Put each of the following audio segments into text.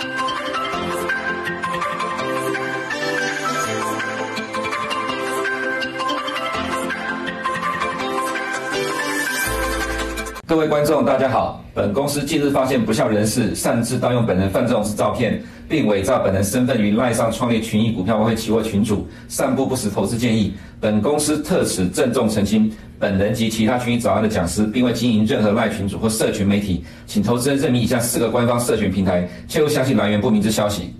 Thank you. 各位观众，大家好。本公司近日发现不肖人士擅自盗用本人范仲式照片，并伪造本人身份于赖上创立群益股票外汇期货群组，散布不实投资建议。本公司特此郑重澄清，本人及其他群益早安的讲师，并未经营任何赖群组或社群媒体，请投资人认明以下四个官方社群平台，切勿相信来源不明之消息。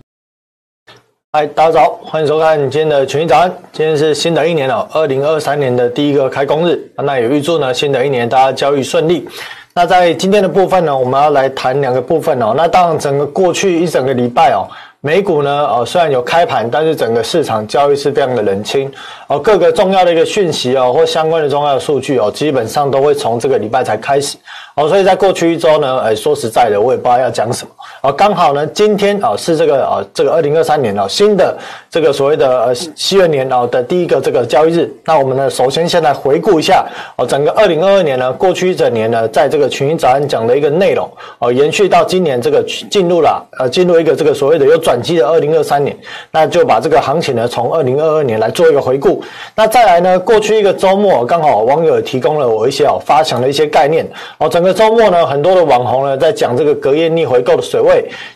嗨，大家早，欢迎收看今天的群益早安。今天是新的一年了，二零二三年的第一个开工日，那也预祝呢新的一年大家交易顺利。那在今天的部分呢，我们要来谈两个部分哦。那当然，整个过去一整个礼拜哦。美股呢，呃，虽然有开盘，但是整个市场交易是非常的冷清，哦，各个重要的一个讯息哦，或相关的重要的数据哦，基本上都会从这个礼拜才开始，哦，所以在过去一周呢，哎，说实在的，我也不知道要讲什么，哦，刚好呢，今天啊是这个啊这个二零二三年哦新的这个所谓的呃西元年哦的第一个这个交易日，那我们呢，首先先来回顾一下哦，整个二零二二年呢，过去一整年呢，在这个群英早安讲的一个内容哦，延续到今年这个进入了呃进入一个这个所谓的有转机的二零二三年，那就把这个行情呢从二零二二年来做一个回顾。那再来呢，过去一个周末刚好网友提供了我一些哦发想的一些概念哦。整个周末呢，很多的网红呢在讲这个隔夜逆回购的水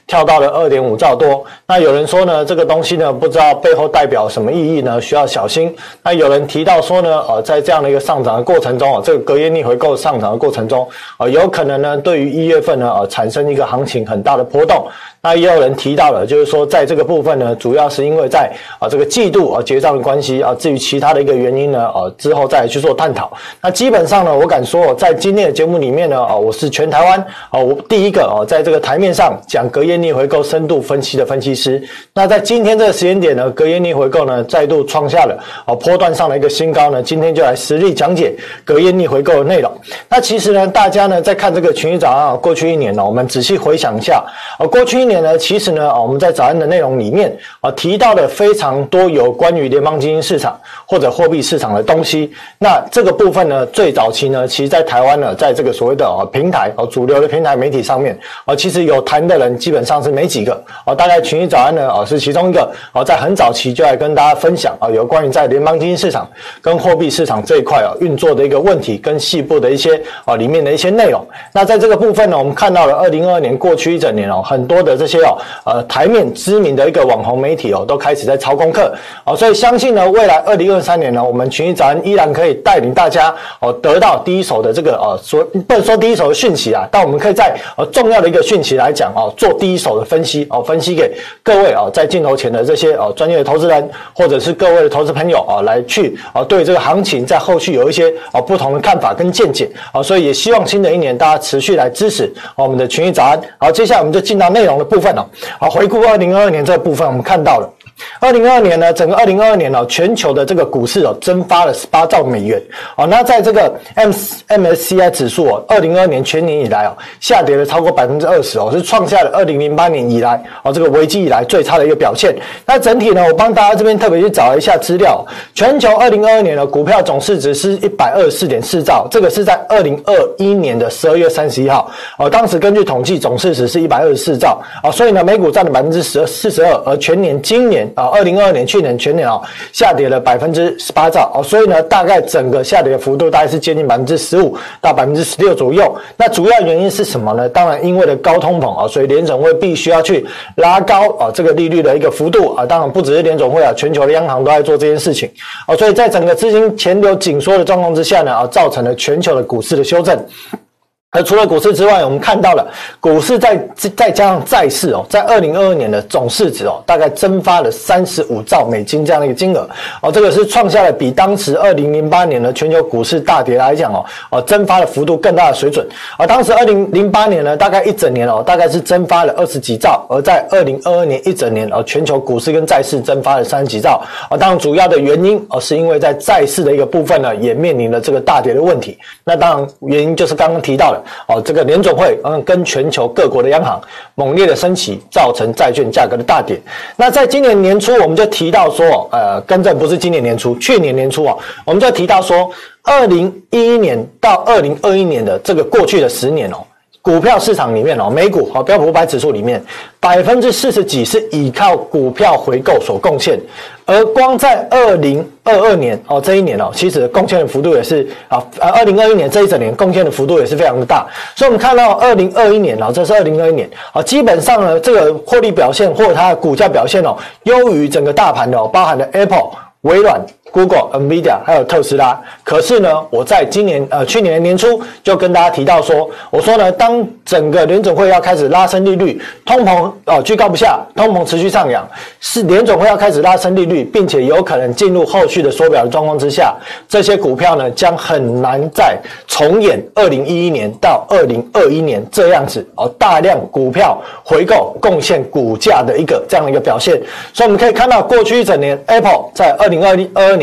跳到了二点五兆多。那有人说呢，这个东西呢不知道背后代表什么意义呢，需要小心。那有人提到说呢，呃，在这样的一个上涨的过程中啊，这个隔夜逆回购上涨的过程中啊，有可能呢对于一月份呢呃产生一个行情很大的波动。那也有人提到了，就是说在这个部分呢，主要是因为在啊这个季度啊结账的关系啊，至于其他的一个原因呢，啊之后再去做探讨。那基本上呢，我敢说，在今天的节目里面呢，啊我是全台湾啊我第一个啊在这个台面上讲隔夜逆回购深度分析的分析师。那在今天这个时间点呢，隔夜逆回购呢再度创下了啊波段上的一个新高呢，今天就来实力讲解隔夜逆回购的内容。那其实呢，大家呢在看这个群益早上啊，过去一年呢，我们仔细回想一下啊，过去一年。年呢，其实呢，啊，我们在早安的内容里面啊，提到了非常多有关于联邦基金市场或者货币市场的东西。那这个部分呢，最早期呢，其实在台湾呢，在这个所谓的啊平台啊主流的平台媒体上面啊，其实有谈的人基本上是没几个啊。大概群益早安呢啊是其中一个啊，在很早期就来跟大家分享啊，有关于在联邦基金市场跟货币市场这一块啊运作的一个问题跟细部的一些啊里面的一些内容。那在这个部分呢，我们看到了二零二二年过去一整年哦，很多的。这些哦，呃，台面知名的一个网红媒体哦，都开始在抄功课哦，所以相信呢，未来二零二三年呢，我们群益早安依然可以带领大家哦，得到第一手的这个呃，说不能说第一手的讯息啊，但我们可以在呃重要的一个讯息来讲哦，做第一手的分析哦，分析给各位哦，在镜头前的这些哦专业的投资人，或者是各位的投资朋友啊，来去哦对这个行情在后续有一些哦不同的看法跟见解啊，所以也希望新的一年大家持续来支持我们的群益早安。好，接下来我们就进到内容的部分哦。好，回顾二零二二年这部分，我们看到了。二零二二年呢，整个二零二二年呢，全球的这个股市哦，蒸发了十八兆美元。哦，那在这个 M MSCI 指数哦，二零二二年全年以来哦，下跌了超过百分之二十哦，是创下了二零零八年以来哦，这个危机以来最差的一个表现。那整体呢，我帮大家这边特别去找了一下资料，全球二零二二年的股票总市值是一百二十四点四兆，这个是在二零二一年的十二月三十一号哦，当时根据统计总市值是一百二十四兆啊，所以呢，美股占了百分之十二四十二，而全年今年。啊，二零二二年去年全年啊，下跌了百分之十八兆哦，所以呢，大概整个下跌的幅度大概是接近百分之十五到百分之十六左右。那主要原因是什么呢？当然，因为的高通膨啊，所以联总会必须要去拉高啊这个利率的一个幅度啊。当然，不只是联总会啊，全球的央行都在做这件事情啊。所以在整个资金钱流紧缩的状况之下呢，啊，造成了全球的股市的修正。而除了股市之外，我们看到了股市在再加上债市哦，在二零二二年的总市值哦，大概蒸发了三十五兆美金这样的一个金额哦，这个是创下了比当时二零零八年的全球股市大跌来讲哦，哦蒸发的幅度更大的水准。而当时二零零八年呢，大概一整年哦，大概是蒸发了二十几兆，而在二零二二年一整年哦，全球股市跟债市蒸发了三十几兆。啊，当然主要的原因哦，是因为在债市的一个部分呢，也面临了这个大跌的问题。那当然原因就是刚刚提到的。哦，这个联总会嗯，跟全球各国的央行猛烈的升息，造成债券价格的大跌。那在今年年初，我们就提到说，呃，更正不是今年年初，去年年初啊，我们就提到说，二零一一年到二零二一年的这个过去的十年哦。股票市场里面哦，美股和标普五百指数里面，百分之四十几是依靠股票回购所贡献，而光在二零二二年哦这一年哦，其实贡献的幅度也是啊，呃，二零二一年这一整年贡献的幅度也是非常的大，所以我们看到二零二一年哦，这是二零二一年啊，基本上呢，这个获利表现或者它的股价表现哦，优于整个大盘的哦，包含了 Apple、微软。Google、NVIDIA 还有特斯拉，可是呢，我在今年呃去年年初就跟大家提到说，我说呢，当整个联准会要开始拉升利率，通膨哦居高不下，通膨持续上扬，是联准会要开始拉升利率，并且有可能进入后续的缩表的状况之下，这些股票呢将很难再重演二零一一年到二零二一年这样子哦大量股票回购贡献股价的一个这样的一个表现，所以我们可以看到过去一整年，Apple 在二零二零二二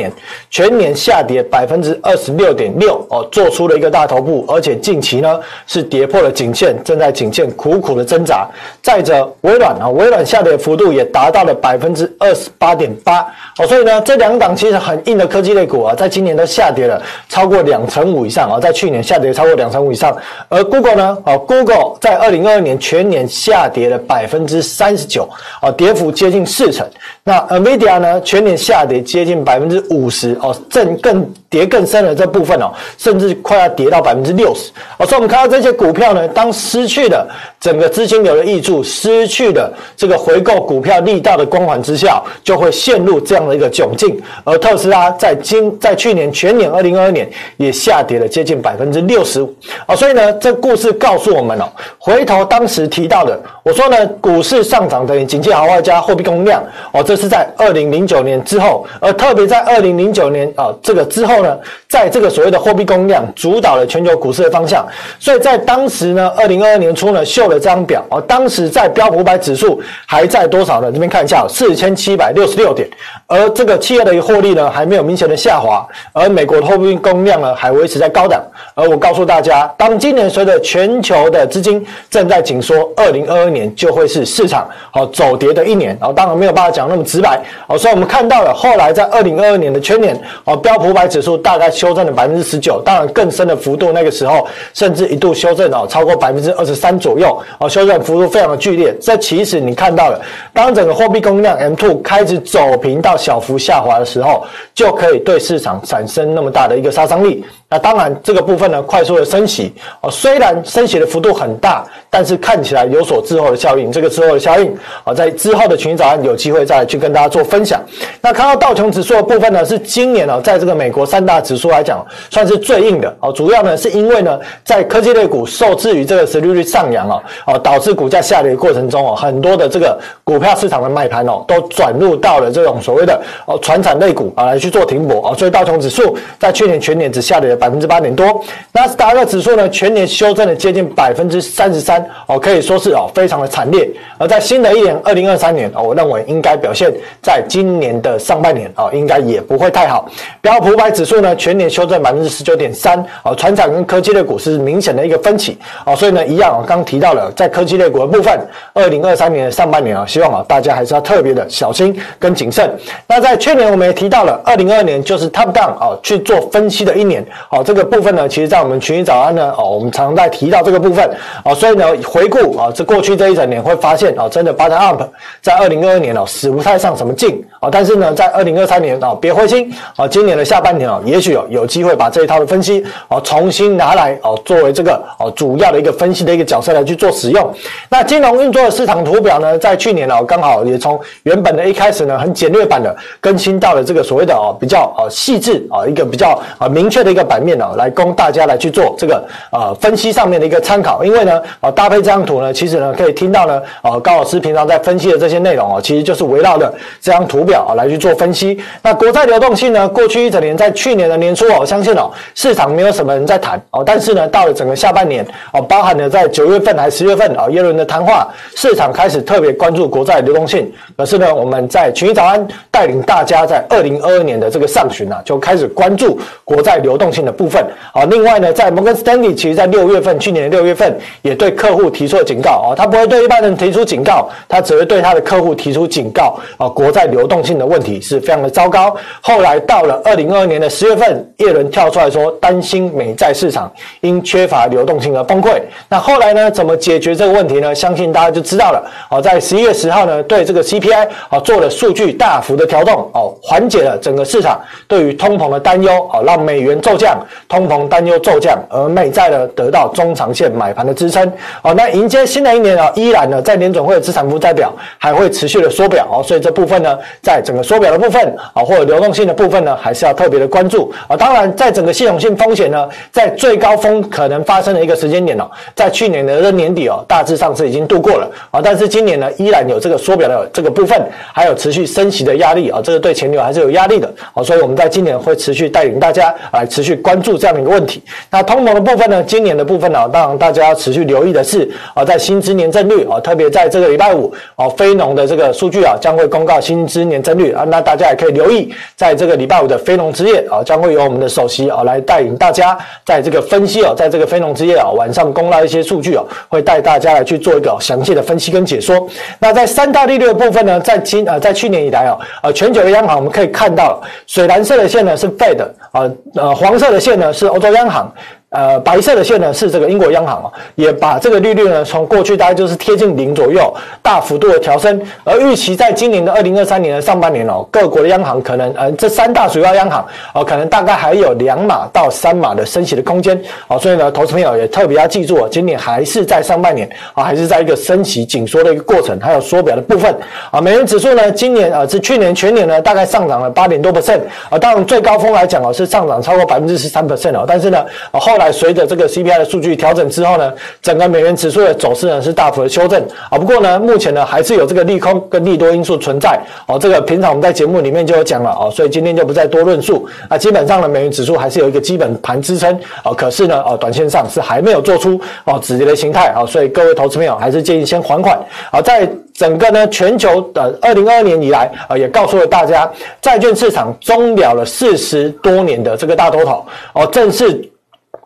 全年下跌百分之二十六点六哦，做出了一个大头部，而且近期呢是跌破了颈线，正在颈线苦苦的挣扎。再者，微软啊，微软下跌幅度也达到了百分之二十八点八哦，所以呢，这两档其实很硬的科技类股啊，在今年都下跌了超过两成五以上啊，在去年下跌超过两成五以上。而 Google 呢，哦，Google 在二零二二年全年下跌了百分之三十九哦，跌幅接近四成。那 NVIDIA 呢，全年下跌接近百分之五十哦，正更跌更深的这部分哦，甚至快要跌到百分之六十哦。所以我们看到这些股票呢，当失去了整个资金流的挹注，失去了这个回购股票力道的光环之下，就会陷入这样的一个窘境。而特斯拉在今在去年全年二零二二年也下跌了接近百分之六十五哦。所以呢，这故事告诉我们哦，回头当时提到的，我说呢，股市上涨等于景气好坏加货币供应量哦，这是在二零零九年之后，而特别在二。零零九年啊，这个之后呢，在这个所谓的货币供应量主导了全球股市的方向，所以在当时呢，二零二二年初呢，秀了这张表啊，当时在标普五百指数还在多少呢？这边看一下，四千七百六十六点，而这个企业的获利呢，还没有明显的下滑，而美国的货币供应量呢，还维持在高档。而我告诉大家，当今年随着全球的资金正在紧缩，二零二二年就会是市场好走跌的一年。然后当然没有办法讲那么直白，哦，所以我们看到了后来在二零二二年。的全年哦，标普百指数大概修正了百分之十九，当然更深的幅度，那个时候甚至一度修正哦，超过百分之二十三左右哦，修正幅度非常的剧烈。这其实你看到了，当整个货币供应量 M two 开始走平到小幅下滑的时候，就可以对市场产生那么大的一个杀伤力。那当然，这个部分呢，快速的升息哦，虽然升息的幅度很大，但是看起来有所滞后的效应。这个滞后的效应啊，在之后的群早安有机会再去跟大家做分享。那看到道琼指数的部分呢，是今年啊，在这个美国三大指数来讲，算是最硬的哦。主要呢，是因为呢，在科技类股受制于这个殖利率上扬啊，哦，导致股价下跌的过程中哦，很多的这个股票市场的卖盘哦，都转入到了这种所谓的哦，传产类股啊，来去做停泊啊，所以道琼指数在去年全年只下跌了。百分之八点多，纳斯达克指数呢，全年修正了接近百分之三十三哦，可以说是哦非常的惨烈。而在新的一年二零二三年哦，我认为应该表现在今年的上半年哦，应该也不会太好。标普百指数呢，全年修正百分之十九点三哦，传产跟科技类股是明显的一个分歧哦，所以呢，一样我刚提到了在科技类股的部分，二零二三年的上半年啊，希望啊大家还是要特别的小心跟谨慎。那在去年我们也提到了，二零二二年就是 top down 啊去做分析的一年。好，这个部分呢，其实，在我们群益早安呢，哦，我们常在提到这个部分，哦，所以呢，回顾啊，这过去这一整年会发现，哦，真的 but up 在二零二二年哦，死不太上什么劲，啊，但是呢，在二零二三年啊，别灰心，啊，今年的下半年啊，也许有有机会把这一套的分析，啊，重新拿来，哦，作为这个哦主要的一个分析的一个角色来去做使用。那金融运作的市场图表呢，在去年哦，刚好也从原本的一开始呢，很简略版的更新到了这个所谓的哦比较哦细致啊一个比较啊明确的一个版。面呢，来供大家来去做这个呃分析上面的一个参考，因为呢，啊搭配这张图呢，其实呢可以听到呢，啊高老师平常在分析的这些内容啊，其实就是围绕着这张图表来去做分析。那国债流动性呢，过去一整年在去年的年初我相信哦市场没有什么人在谈哦，但是呢到了整个下半年哦，包含了在九月份还十月份啊耶伦的谈话，市场开始特别关注国债流动性。可是呢，我们在群益早安带领大家在二零二二年的这个上旬啊，就开始关注国债流动性的。部分啊，另外呢，在摩根斯丹利，其实在六月份，去年的六月份也对客户提出了警告啊，他不会对一般人提出警告，他只会对他的客户提出警告啊，国债流动性的问题是非常的糟糕。后来到了二零二二年的十月份，叶伦跳出来说担心美债市场因缺乏流动性而崩溃。那后来呢，怎么解决这个问题呢？相信大家就知道了。好，在十一月十号呢，对这个 CPI 啊做了数据大幅的调动，哦，缓解了整个市场对于通膨的担忧，哦，让美元骤降，通膨担忧骤降，而美债呢得到中长线买盘的支撑。哦，那迎接新的一年啊，依然呢在联准会的资产负债表还会持续的缩表哦，所以这部分呢，在整个缩表的部分啊，或者流动性的部分呢，还是要特别的关注啊。当然，在整个系统性风险呢，在最高峰可能发生的一个时间点哦，在去年的这年底哦，大致上是已经度过了啊，但是今年呢，依然有这个缩表的这个部分，还有持续升息的压力啊，这个对前流还是有压力的啊，所以我们在今年会持续带领大家来持续关注这样的一个问题。那通膨的部分呢，今年的部分呢，当然大家要持续留意的是啊，在薪资年增率啊，特别在这个礼拜五啊，非农的这个数据啊，将会公告薪资年增率啊，那大家也可以留意，在这个礼拜五的非农之夜啊，将会由我们的首席啊来带领大家在这个分析啊，在这个非农之夜啊晚上公告一些数据啊，会带大家来去做一个详细的分析跟解说。那在三大利率的部分呢，在今啊，在去年以来啊，呃，全球的央行我们可以看到，水蓝色的线呢是 Fed 啊，呃，黄色的线呢是欧洲央行。呃，白色的线呢是这个英国央行啊，也把这个利率呢从过去大概就是贴近零左右，大幅度的调升。而预期在今年的二零二三年的上半年哦，各国的央行可能呃这三大主要央行哦，可能大概还有两码到三码的升息的空间哦。所以呢，投资朋友也特别要记住哦，今年还是在上半年啊，还是在一个升息紧缩的一个过程，还有缩表的部分啊。美元指数呢，今年啊是去年全年呢大概上涨了八点多 percent 啊，当然最高峰来讲哦是上涨超过百分之十三 percent 哦，但是呢后。来，随着这个 CPI 的数据调整之后呢，整个美元指数的走势呢是大幅的修正啊。不过呢，目前呢还是有这个利空跟利多因素存在哦。这个平常我们在节目里面就有讲了哦，所以今天就不再多论述啊。基本上呢，美元指数还是有一个基本盘支撑哦，可是呢，哦，短线上是还没有做出哦止跌的形态啊。所以各位投资朋友还是建议先缓缓啊。在整个呢全球的二零二二年以来啊，也告诉了大家，债券市场终了了四十多年的这个大多头哦，正式。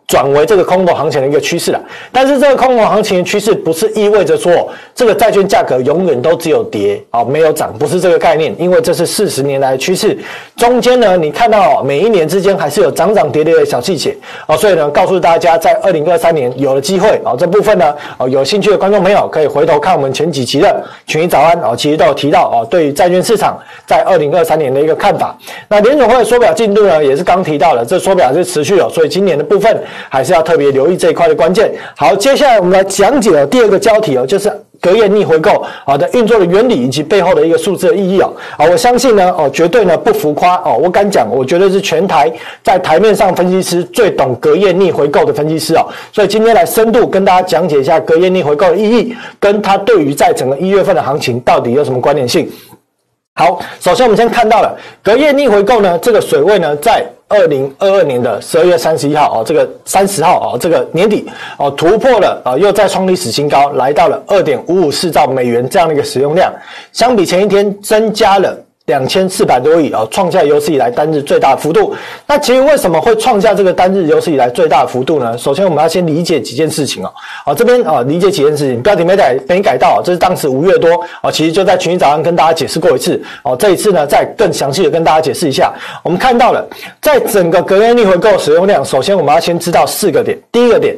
转为这个空头行情的一个趋势了，但是这个空头行情的趋势不是意味着说这个债券价格永远都只有跌啊，没有涨，不是这个概念，因为这是四十年来的趋势，中间呢你看到每一年之间还是有涨涨跌跌的小细节啊，所以呢告诉大家在二零二三年有了机会啊，这部分呢啊有兴趣的观众朋友可以回头看我们前几期的群益早安啊，其实都有提到啊，对于债券市场在二零二三年的一个看法。那联准会的缩表进度呢也是刚提到了，这缩表是持续的，所以今年的部分。还是要特别留意这一块的关键。好，接下来我们来讲解哦，第二个交题哦，就是隔夜逆回购好的运作的原理以及背后的一个数字的意义哦。啊，我相信呢哦，绝对呢不浮夸哦，我敢讲，我觉得是全台在台面上分析师最懂隔夜逆回购的分析师哦。所以今天来深度跟大家讲解一下隔夜逆回购的意义，跟它对于在整个一月份的行情到底有什么关联性。好，首先我们先看到了隔夜逆回购呢，这个水位呢在。二零二二年的十二月三十一号哦，这个三十号哦，这个年底哦，突破了啊，又再创历史新高，来到了二点五五四兆美元这样的一个使用量，相比前一天增加了。两千四百多亿啊，创下有史以来单日最大幅度。那其实为什么会创下这个单日有史以来最大的幅度呢？首先我们要先理解几件事情哦。啊，这边啊理解几件事情，标题没改没改到，这是当时五月多啊，其实就在群益早上跟大家解释过一次哦。这一次呢，再更详细的跟大家解释一下。我们看到了，在整个隔夜逆回购使用量，首先我们要先知道四个点。第一个点。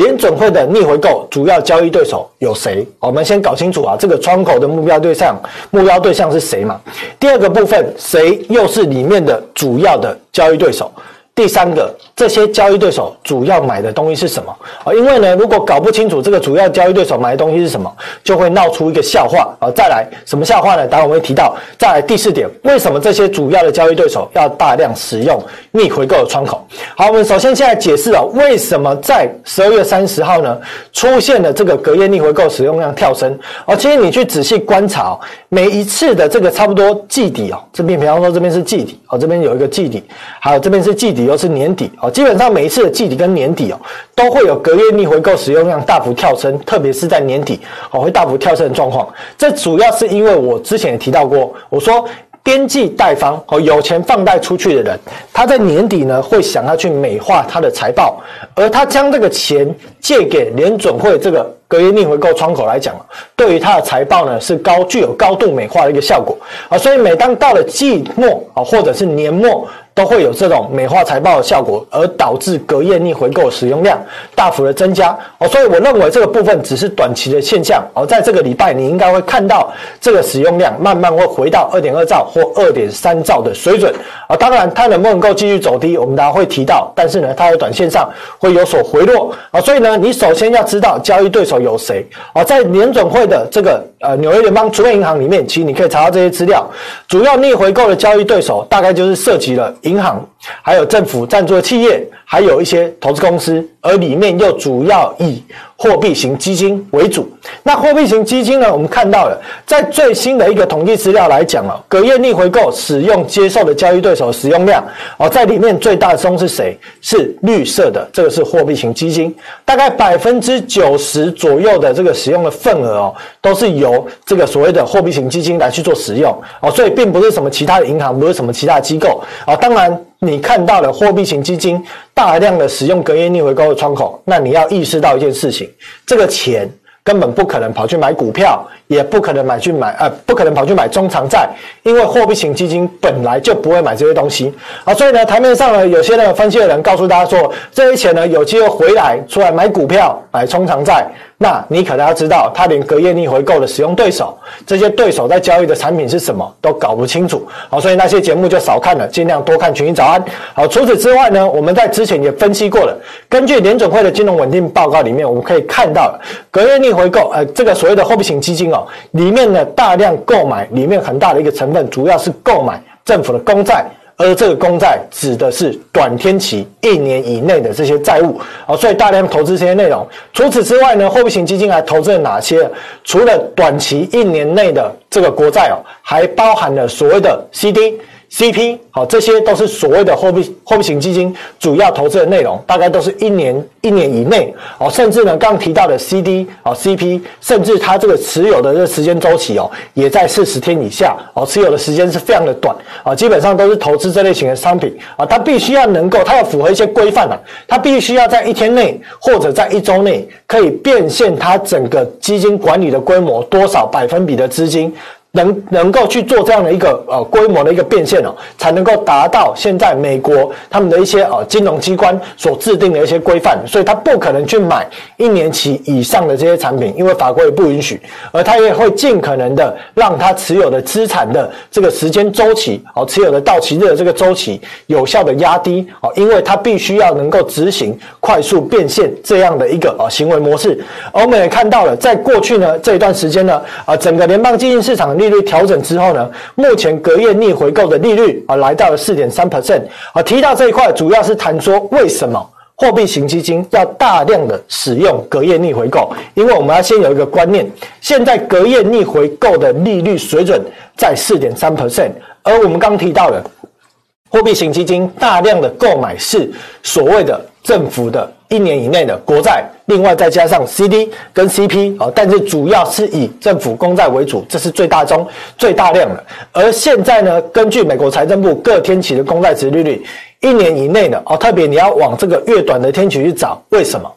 联准会的逆回购主要交易对手有谁？我们先搞清楚啊，这个窗口的目标对象，目标对象是谁嘛？第二个部分，谁又是里面的主要的交易对手？第三个，这些交易对手主要买的东西是什么啊？因为呢，如果搞不清楚这个主要交易对手买的东西是什么，就会闹出一个笑话啊！再来，什么笑话呢？待会我会提到。再来第四点，为什么这些主要的交易对手要大量使用逆回购的窗口？好，我们首先现在解释啊，为什么在十二月三十号呢出现了这个隔夜逆回购使用量跳升？哦，其实你去仔细观察哦，每一次的这个差不多季底哦，这边比方说这边是季底哦，这边有一个季底，还有这边是季底。都是年底哦，基本上每一次的季底跟年底哦，都会有隔夜逆回购使用量大幅跳升，特别是在年底哦，会大幅跳升的状况。这主要是因为我之前也提到过，我说边际贷方哦，有钱放贷出去的人，他在年底呢会想要去美化他的财报，而他将这个钱借给联准会这个隔夜逆回购窗口来讲，对于他的财报呢是高具有高度美化的一个效果啊，所以每当到了季末啊或者是年末。都会有这种美化财报的效果，而导致隔夜逆回购使用量大幅的增加。哦，所以我认为这个部分只是短期的现象。哦，在这个礼拜你应该会看到这个使用量慢慢会回到二点二兆或二点三兆的水准。啊，当然它能不能够继续走低，我们大家会提到，但是呢，它在短线上会有所回落。啊，所以呢，你首先要知道交易对手有谁。啊，在联准会的这个呃纽约联邦储备银行里面，其实你可以查到这些资料，主要逆回购的交易对手大概就是涉及了。银行，还有政府赞助的企业，还有一些投资公司，而里面又主要以货币型基金为主。那货币型基金呢？我们看到了，在最新的一个统计资料来讲啊，隔夜逆回购使用接受的交易对手使用量哦，在里面最大宗是谁？是绿色的，这个是货币型基金，大概百分之九十左右的这个使用的份额哦，都是由这个所谓的货币型基金来去做使用哦，所以并不是什么其他的银行，不是什么其他的机构啊，当然。你看到了货币型基金大量的使用隔夜逆回购的窗口，那你要意识到一件事情，这个钱根本不可能跑去买股票，也不可能买去买呃，不可能跑去买中长债，因为货币型基金本来就不会买这些东西啊。所以呢，台面上呢，有些呢分析的人告诉大家说，这些钱呢有机会回来出来买股票、买中长债。那你可能要知道，他连隔夜逆回购的使用对手，这些对手在交易的产品是什么都搞不清楚。好，所以那些节目就少看了，尽量多看群英早安。好，除此之外呢，我们在之前也分析过了，根据联准会的金融稳定报告里面，我们可以看到隔夜逆回购，呃，这个所谓的货币型基金哦，里面呢大量购买，里面很大的一个成分主要是购买政府的公债。而这个公债指的是短天期一年以内的这些债务，哦，所以大量投资这些内容。除此之外呢，货币型基金还投资了哪些？除了短期一年内的这个国债哦，还包含了所谓的 CD。CP 好，这些都是所谓的货币货币型基金主要投资的内容，大概都是一年一年以内哦，甚至呢，刚提到的 CD 啊 CP，甚至它这个持有的这个时间周期哦，也在四十天以下哦，持有的时间是非常的短啊，基本上都是投资这类型的商品啊，它必须要能够，它要符合一些规范啊，它必须要在一天内或者在一周内可以变现它整个基金管理的规模多少百分比的资金。能能够去做这样的一个呃规模的一个变现哦，才能够达到现在美国他们的一些呃金融机关所制定的一些规范，所以他不可能去买一年期以上的这些产品，因为法规也不允许，而他也会尽可能的让他持有的资产的这个时间周期哦，持有的到期日的这个周期有效的压低哦，因为他必须要能够执行快速变现这样的一个呃行为模式，而我们也看到了，在过去呢这一段时间呢啊，整个联邦基金市场。利率调整之后呢，目前隔夜逆回购的利率啊来到了四点三 percent 啊。提到这一块，主要是谈说为什么货币型基金要大量的使用隔夜逆回购？因为我们要先有一个观念，现在隔夜逆回购的利率水准在四点三 percent，而我们刚提到的货币型基金大量的购买是所谓的政府的。一年以内的国债，另外再加上 CD 跟 CP 啊，但是主要是以政府公债为主，这是最大宗、最大量的。而现在呢，根据美国财政部各天期的公债值利率，一年以内的哦，特别你要往这个越短的天期去找，为什么？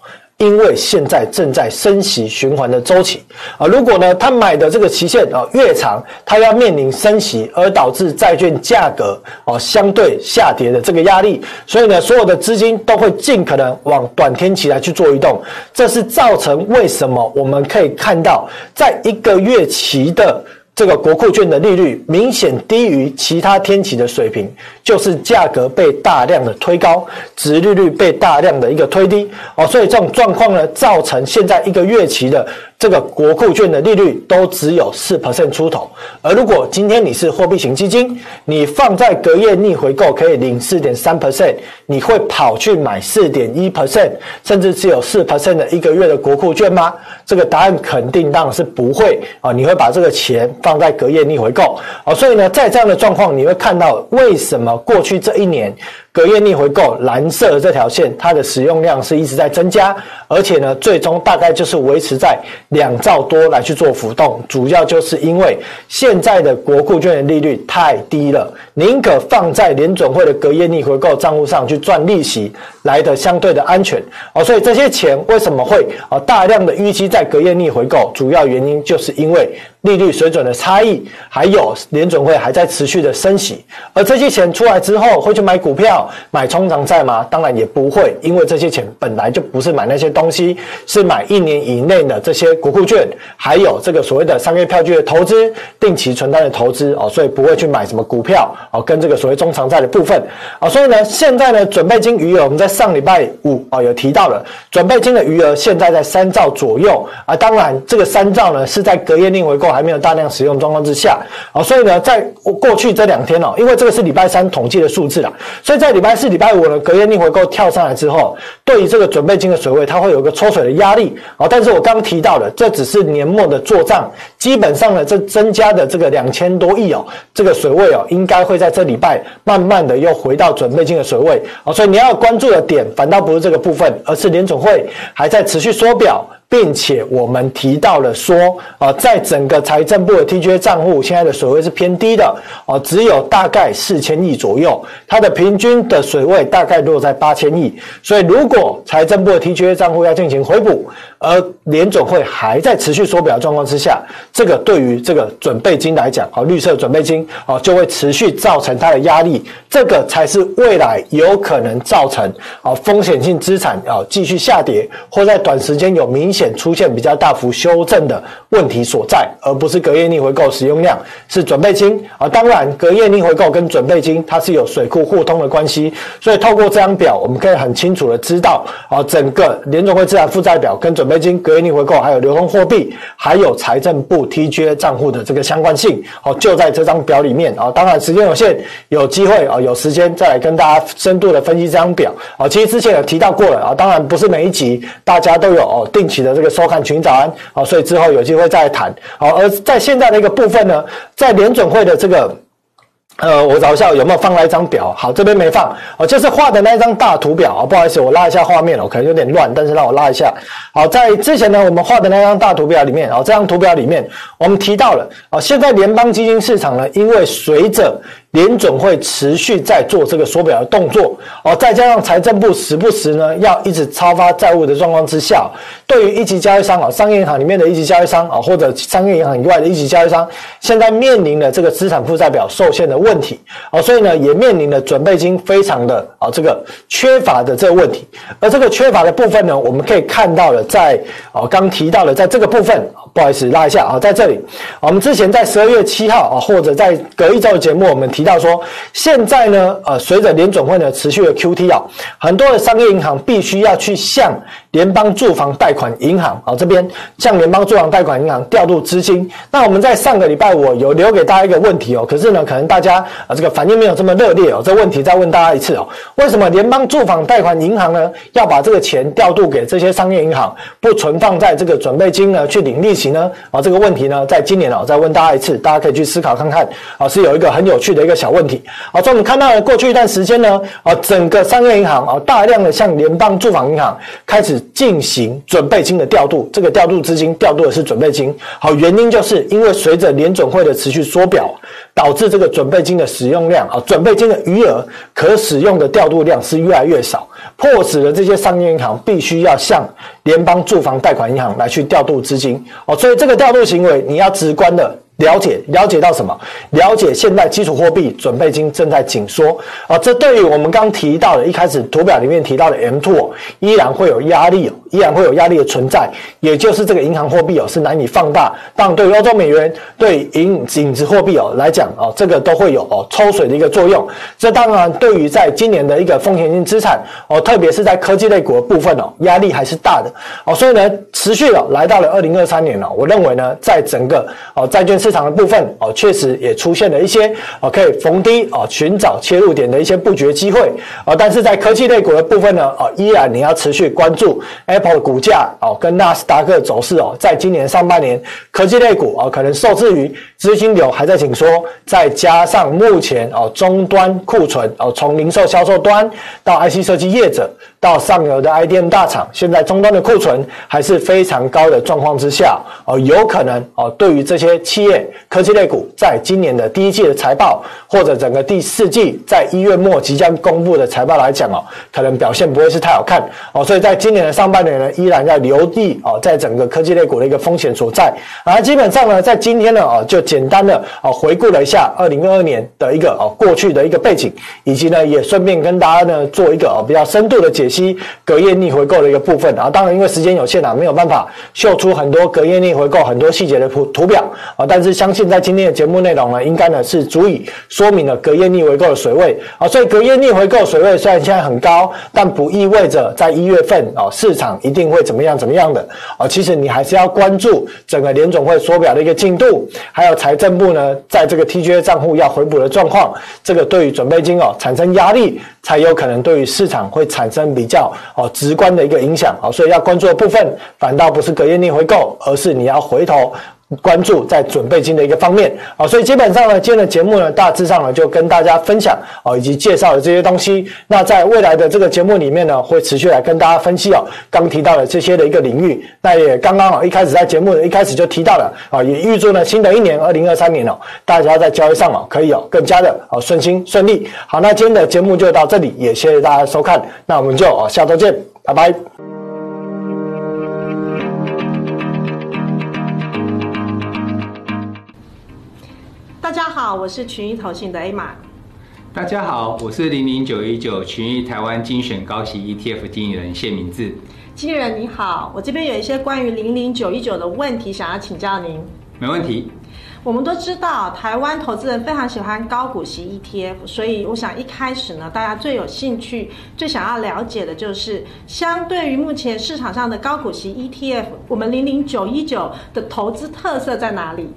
因为现在正在升息循环的周期啊，如果呢他买的这个期限啊越长，他要面临升息而导致债券价格啊相对下跌的这个压力，所以呢所有的资金都会尽可能往短天期来去做移动，这是造成为什么我们可以看到在一个月期的。这个国库券的利率明显低于其他天期的水平，就是价格被大量的推高，值利率被大量的一个推低哦，所以这种状况呢，造成现在一个月期的。这个国库券的利率都只有四 percent 出头，而如果今天你是货币型基金，你放在隔夜逆回购可以领四点三 percent，你会跑去买四点一 percent，甚至只有四 percent 的一个月的国库券吗？这个答案肯定当然是不会啊！你会把这个钱放在隔夜逆回购啊，所以呢，在这样的状况，你会看到为什么过去这一年隔夜逆回购蓝色的这条线，它的使用量是一直在增加，而且呢，最终大概就是维持在两兆多来去做浮动，主要就是因为现在的国库券的利率太低了，宁可放在联准会的隔夜逆回购账户上去赚利息，来的相对的安全哦，所以这些钱为什么会啊大量的预期在隔夜逆回购？主要原因就是因为。利率水准的差异，还有联准会还在持续的升息，而这些钱出来之后，会去买股票、买通胀债吗？当然也不会，因为这些钱本来就不是买那些东西，是买一年以内的这些国库券，还有这个所谓的商业票据的投资、定期存单的投资哦，所以不会去买什么股票哦，跟这个所谓中长债的部分啊，所以呢，现在呢，准备金余额我们在上礼拜五啊有提到了，准备金的余额现在在三兆左右啊，当然这个三兆呢是在隔夜逆回购。还没有大量使用状况之下，啊，所以呢，在过去这两天哦，因为这个是礼拜三统计的数字啦，所以在礼拜四、礼拜五呢，隔夜逆回购跳上来之后，对于这个准备金的水位，它会有一个抽水的压力啊。但是我刚提到的，这只是年末的做账，基本上呢，这增加的这个两千多亿哦，这个水位哦，应该会在这礼拜慢慢的又回到准备金的水位啊。所以你要关注的点，反倒不是这个部分，而是联总会还在持续缩表。并且我们提到了说，啊，在整个财政部的 TGA 账户现在的水位是偏低的，啊，只有大概四千亿左右，它的平均的水位大概落在八千亿，所以如果财政部的 TGA 账户要进行回补，而联总会还在持续缩表状况之下，这个对于这个准备金来讲，啊，绿色准备金，啊，就会持续造成它的压力，这个才是未来有可能造成啊风险性资产啊继续下跌，或在短时间有明显。出现比较大幅修正的问题所在，而不是隔夜逆回购使用量是准备金啊。当然，隔夜逆回购跟准备金它是有水库互通的关系，所以透过这张表，我们可以很清楚的知道啊，整个联总会资产负债表跟准备金、隔夜逆回购，还有流通货币，还有财政部 TGA 账户的这个相关性，哦，就在这张表里面啊。当然，时间有限，有机会啊，有时间再来跟大家深度的分析这张表啊。其实之前有提到过了啊，当然不是每一集大家都有哦定期的这个。收看群早安，好，所以之后有机会再谈。好，而在现在的一个部分呢，在联准会的这个，呃，我找一下有没有放那一张表。好，这边没放，哦，就是画的那一张大图表啊。不好意思，我拉一下画面哦，可能有点乱，但是让我拉一下。好，在之前呢，我们画的那张大图表里面，哦，这张图表里面我们提到了，哦，现在联邦基金市场呢，因为随着联准会持续在做这个缩表的动作哦，再加上财政部时不时呢要一直超发债务的状况之下，对于一级交易商啊，商业银行里面的一级交易商啊，或者商业银行以外的一级交易商，现在面临了这个资产负债表受限的问题啊，所以呢也面临了准备金非常的啊这个缺乏的这个问题。而这个缺乏的部分呢，我们可以看到了在啊刚提到了在这个部分，不好意思拉一下啊，在这里，我们之前在十二月七号啊，或者在隔一周的节目，我们提。提到说，现在呢，呃，随着联准会呢持续的 QT 啊，很多的商业银行必须要去向联邦住房贷款银行啊这边向联邦住房贷款银行调度资金。那我们在上个礼拜我有留给大家一个问题哦，可是呢，可能大家啊这个反应没有这么热烈哦。这问题再问大家一次哦，为什么联邦住房贷款银行呢要把这个钱调度给这些商业银行，不存放在这个准备金呢去领利息呢？啊，这个问题呢，在今年啊再问大家一次，大家可以去思考看看啊，是有一个很有趣的一个。小问题，好，所以我们看到了过去一段时间呢，啊，整个商业银行啊，大量的向联邦住房银行开始进行准备金的调度，这个调度资金调度的是准备金，好，原因就是因为随着联准会的持续缩表，导致这个准备金的使用量啊，准备金的余额可使用的调度量是越来越少，迫使了这些商业银行必须要向联邦住房贷款银行来去调度资金，哦，所以这个调度行为你要直观的。了解了解到什么？了解现在基础货币准备金正在紧缩啊，这对于我们刚提到的一开始图表里面提到的 M two 依然会有压力，依然会有压力的存在，也就是这个银行货币哦是难以放大。但对于欧洲美元、对银影子货币哦来讲哦，这个都会有哦抽水的一个作用。这当然对于在今年的一个风险性资产哦，特别是在科技类股的部分哦，压力还是大的哦。所以呢，持续哦来到了二零二三年了，我认为呢，在整个哦债券。市场的部分哦，确实也出现了一些哦可以逢低哦寻找切入点的一些布局机会哦。但是在科技类股的部分呢，哦，依然你要持续关注 Apple 股价哦跟纳斯达克走势哦。在今年上半年，科技类股哦可能受制于资金流还在紧缩，再加上目前哦终端库存哦从零售销售端到 IC 设计业者到上游的 IDM 大厂，现在终端的库存还是非常高的状况之下哦，有可能哦对于这些企业科技类股，在今年的第一季的财报或者整个第四季在一月末即将公布的财报来讲哦，可能表现不会是太好看哦，所以在今年的上半年呢，依然要留意哦，在整个科技类股的一个风险所在。而基本上呢，在今天呢哦，就简单的哦回顾了一下二零二二年的一个哦过去的一个背景，以及呢也顺便跟大家呢做一个哦比较深度的解析隔夜逆回购的一个部分。啊，当然因为时间有限啊，没有办法秀出很多隔夜逆回购很多细节的图图表啊，但是相信在今天的节目内容呢，应该呢是足以说明了隔夜逆回购的水位啊。所以隔夜逆回购水位虽然现在很高，但不意味着在一月份啊市场一定会怎么样怎么样的啊。其实你还是要关注整个联总会缩表的一个进度，还有财政部呢在这个 TGA 账户要回补的状况，这个对于准备金哦产生压力，才有可能对于市场会产生比比较哦直观的一个影响啊。所以要关注的部分，反倒不是隔夜逆回购，而是你要回头。关注在准备金的一个方面啊，所以基本上呢，今天的节目呢，大致上呢就跟大家分享啊，以及介绍了这些东西。那在未来的这个节目里面呢，会持续来跟大家分析哦，刚提到的这些的一个领域。那也刚刚啊，一开始在节目的一开始就提到了啊，也预祝呢新的一年二零二三年哦，大家在交易上哦可以有更加的啊顺心顺利。好，那今天的节目就到这里，也谢谢大家收看，那我们就啊下周见，拜拜。好，我是群益投信的 A 玛。大家好，我是零零九一九群益台湾精选高息 ETF 经理人谢明志。经理人你好，我这边有一些关于零零九一九的问题想要请教您。没问题。我们都知道，台湾投资人非常喜欢高股息 ETF，所以我想一开始呢，大家最有兴趣、最想要了解的就是，相对于目前市场上的高股息 ETF，我们零零九一九的投资特色在哪里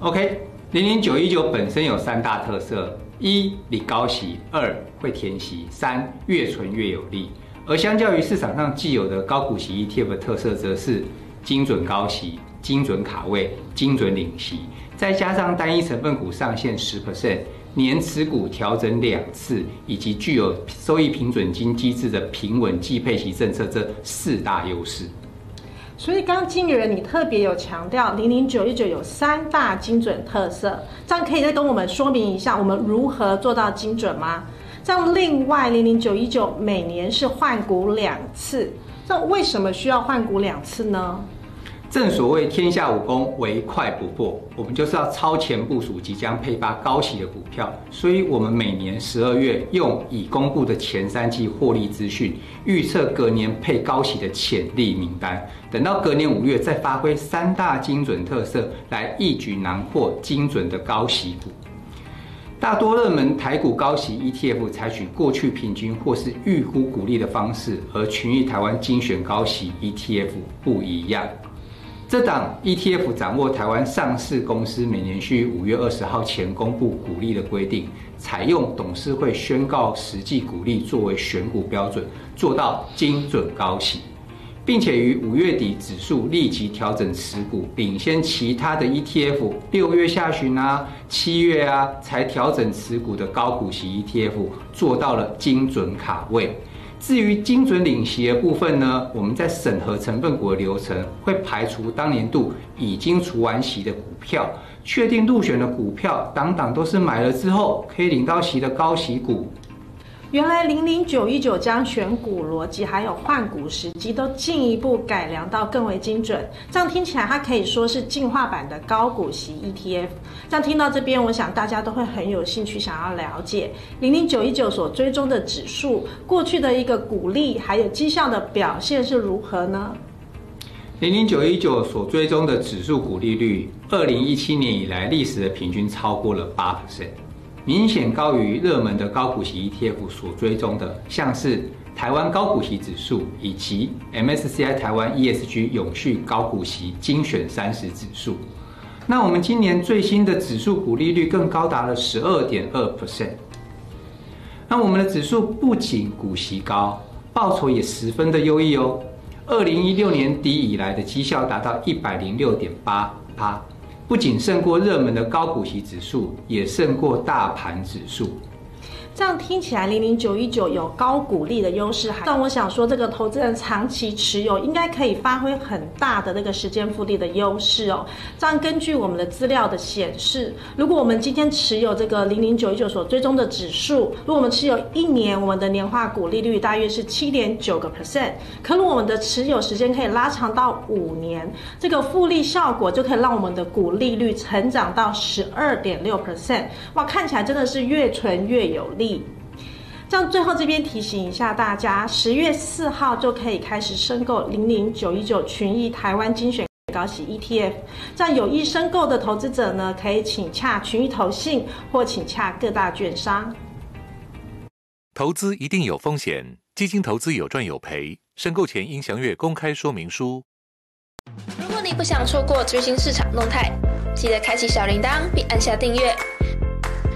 ？OK。零零九一九本身有三大特色：一、你高息；二、会填息；三、越存越有利。而相较于市场上既有的高股息 ETF 特色，则是精准高息、精准卡位、精准领息，再加上单一成分股上限十 percent、年持股调整两次，以及具有收益平准金机制的平稳季配息政策这四大优势。所以，刚刚经理人你特别有强调，零零九一九有三大精准特色，这样可以再跟我们说明一下，我们如何做到精准吗？这样，另外零零九一九每年是换股两次，这为什么需要换股两次呢？正所谓天下武功，唯快不破。我们就是要超前部署即将配发高息的股票，所以我们每年十二月用已公布的前三季获利资讯，预测隔年配高息的潜力名单。等到隔年五月，再发挥三大精准特色，来一举囊获精准的高息股。大多热门台股高息 ETF 采取过去平均或是预估股利的方式，而群益台湾精选高息 ETF 不一样。这档 ETF 掌握台湾上市公司每年需五月二十号前公布股利的规定，采用董事会宣告实际股利作为选股标准，做到精准高息，并且于五月底指数立即调整持股，领先其他的 ETF，六月下旬啊、七月啊才调整持股的高股息 ETF，做到了精准卡位。至于精准领息的部分呢，我们在审核成分股的流程会排除当年度已经除完息的股票，确定入选的股票，档档都是买了之后可以领到息的高息股。原来零零九一九将选股逻辑还有换股时机都进一步改良到更为精准，这样听起来它可以说是进化版的高股息 ETF。这样听到这边，我想大家都会很有兴趣想要了解零零九一九所追踪的指数过去的一个股利还有绩效的表现是如何呢？零零九一九所追踪的指数股利率，二零一七年以来历史的平均超过了八%。明显高于热门的高股息 ETF 所追踪的，像是台湾高股息指数以及 MSCI 台湾 ESG 永续高股息精选三十指数。那我们今年最新的指数股利率更高达了十二点二 percent。那我们的指数不仅股息高，报酬也十分的优异哦。二零一六年底以来的绩效达到一百零六点八趴，不仅胜过热门的高股息指数，也胜过大盘指数。这样听起来，零零九一九有高股利的优势，但我想说，这个投资人长期持有应该可以发挥很大的那个时间复利的优势哦。这样根据我们的资料的显示，如果我们今天持有这个零零九一九所追踪的指数，如果我们持有一年，我们的年化股利率大约是七点九个 percent。可如果我们的持有时间可以拉长到五年，这个复利效果就可以让我们的股利率成长到十二点六 percent。哇，看起来真的是越存越有利。这样，最后这边提醒一下大家，十月四号就可以开始申购零零九一九群益台湾精选高息 ETF。这样有意申购的投资者呢，可以请洽群益投信或请洽各大券商。投资一定有风险，基金投资有赚有赔，申购前应详阅公开说明书。如果你不想错过最新市场动态，记得开启小铃铛并按下订阅。